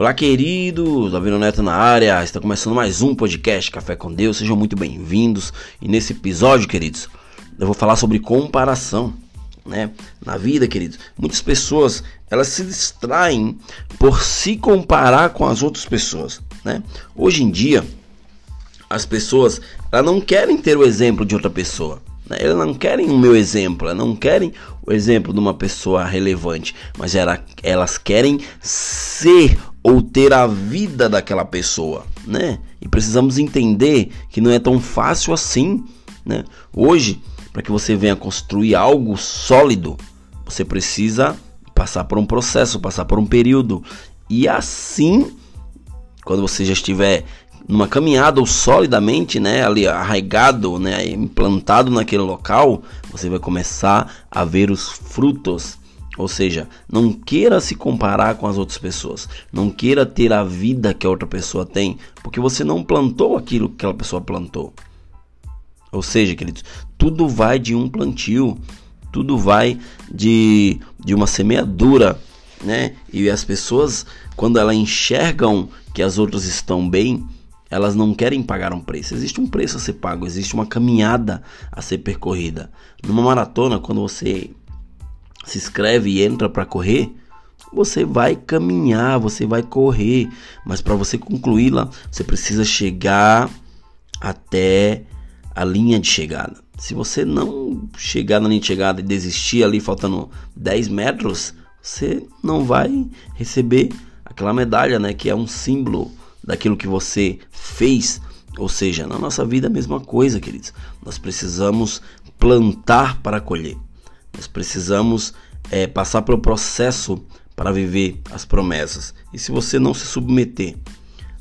Olá, queridos! Davi Neto na área. Está começando mais um podcast Café com Deus. Sejam muito bem-vindos. E nesse episódio, queridos, eu vou falar sobre comparação, né? Na vida, queridos, muitas pessoas, elas se distraem por se comparar com as outras pessoas, né? Hoje em dia, as pessoas, elas não querem ter o exemplo de outra pessoa. Né? Elas não querem o meu exemplo, elas não querem o exemplo de uma pessoa relevante, mas elas querem ser ou ter a vida daquela pessoa, né? E precisamos entender que não é tão fácil assim, né? Hoje, para que você venha construir algo sólido, você precisa passar por um processo, passar por um período. E assim, quando você já estiver numa caminhada ou solidamente, né, ali arraigado, né, implantado naquele local, você vai começar a ver os frutos. Ou seja, não queira se comparar com as outras pessoas, não queira ter a vida que a outra pessoa tem, porque você não plantou aquilo que aquela pessoa plantou. Ou seja, queridos, tudo vai de um plantio, tudo vai de, de uma semeadura, né? E as pessoas, quando elas enxergam que as outras estão bem, elas não querem pagar um preço. Existe um preço a ser pago, existe uma caminhada a ser percorrida. Numa maratona, quando você se inscreve e entra para correr, você vai caminhar, você vai correr, mas para você concluí-la, você precisa chegar até a linha de chegada. Se você não chegar na linha de chegada e desistir ali faltando 10 metros, você não vai receber aquela medalha, né, que é um símbolo daquilo que você fez. Ou seja, na nossa vida é a mesma coisa, queridos. Nós precisamos plantar para colher. Nós precisamos é, passar pelo processo para viver as promessas. E se você não se submeter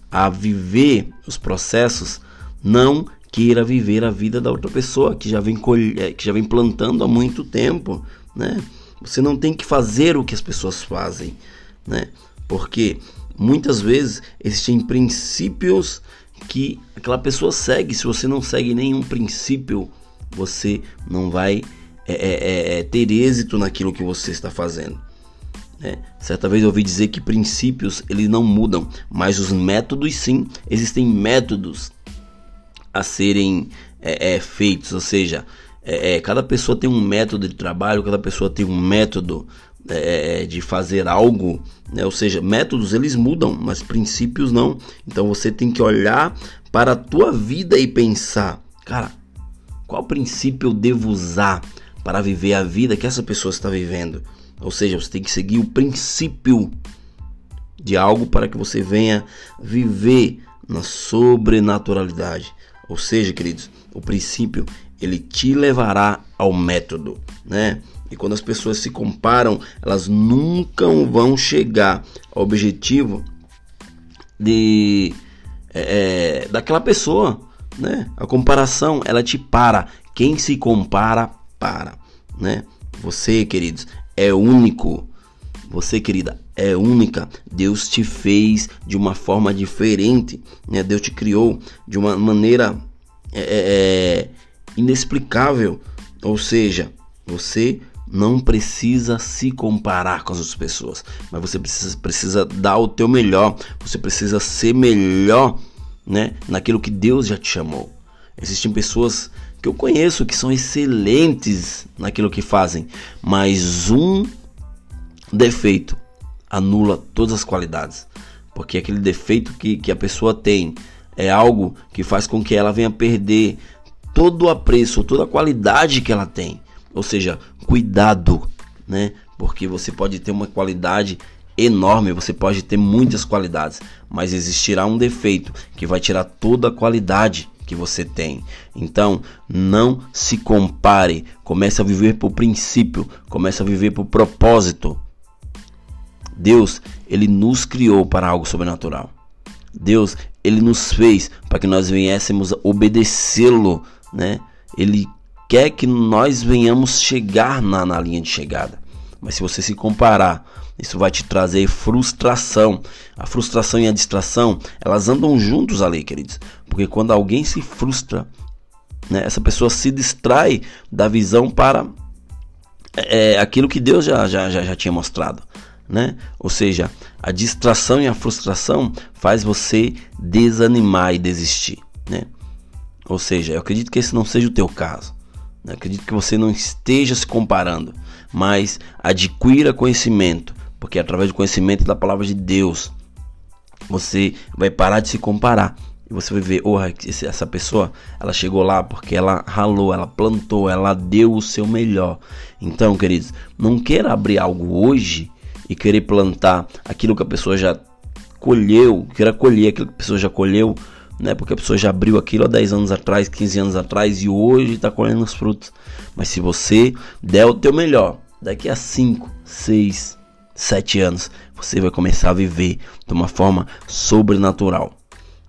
a viver os processos, não queira viver a vida da outra pessoa que já vem. É, que já vem plantando há muito tempo, né? Você não tem que fazer o que as pessoas fazem, né? Porque muitas vezes existem princípios que aquela pessoa segue. Se você não segue nenhum princípio, você não vai é, é, é, é ter êxito naquilo que você está fazendo. É, certa vez eu ouvi dizer que princípios eles não mudam, mas os métodos sim. Existem métodos a serem é, é, feitos, ou seja, cada pessoa tem um método de trabalho, cada pessoa tem um método é, de fazer algo, né? ou seja, métodos eles mudam, mas princípios não. Então você tem que olhar para a tua vida e pensar, cara, qual princípio eu devo usar para viver a vida que essa pessoa está vivendo? Ou seja, você tem que seguir o princípio de algo para que você venha viver na sobrenaturalidade. Ou seja, queridos, o princípio ele te levará ao método, né? E quando as pessoas se comparam, elas nunca vão chegar ao objetivo de é, é, daquela pessoa, né? A comparação ela te para. Quem se compara para, né? Você, queridos, é único. Você, querida, é única. Deus te fez de uma forma diferente, né? Deus te criou de uma maneira é, é, é inexplicável. Ou seja, você não precisa se comparar com as outras pessoas, mas você precisa, precisa dar o teu melhor, você precisa ser melhor, né, naquilo que Deus já te chamou. Existem pessoas que eu conheço que são excelentes naquilo que fazem, mas um defeito anula todas as qualidades, porque aquele defeito que, que a pessoa tem é algo que faz com que ela venha perder todo o apreço, toda a qualidade que ela tem. Ou seja, cuidado, né? Porque você pode ter uma qualidade enorme, você pode ter muitas qualidades, mas existirá um defeito que vai tirar toda a qualidade que você tem. Então, não se compare, comece a viver por princípio, comece a viver por propósito. Deus, ele nos criou para algo sobrenatural. Deus, ele nos fez para que nós viéssemos obedecê-lo, né? Ele quer que nós venhamos chegar na, na linha de chegada. Mas se você se comparar, isso vai te trazer frustração. A frustração e a distração, elas andam juntos ali, queridos. Porque quando alguém se frustra, né, essa pessoa se distrai da visão para é, aquilo que Deus já, já, já, já tinha mostrado. né? Ou seja, a distração e a frustração faz você desanimar e desistir, né? Ou seja, eu acredito que esse não seja o teu caso. Né? Acredito que você não esteja se comparando, mas adquira conhecimento, porque através do conhecimento da palavra de Deus, você vai parar de se comparar. E você vai ver, oh, essa pessoa, ela chegou lá porque ela ralou, ela plantou, ela deu o seu melhor. Então, queridos, não queira abrir algo hoje e querer plantar aquilo que a pessoa já colheu, queira colher aquilo que a pessoa já colheu, né? Porque a pessoa já abriu aquilo há 10 anos atrás, 15 anos atrás e hoje está colhendo os frutos. Mas se você der o teu melhor, daqui a 5, 6, 7 anos, você vai começar a viver de uma forma sobrenatural.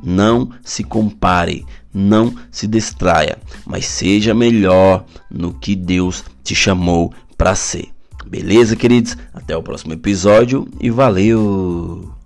Não se compare, não se distraia, mas seja melhor no que Deus te chamou para ser. Beleza, queridos? Até o próximo episódio e valeu!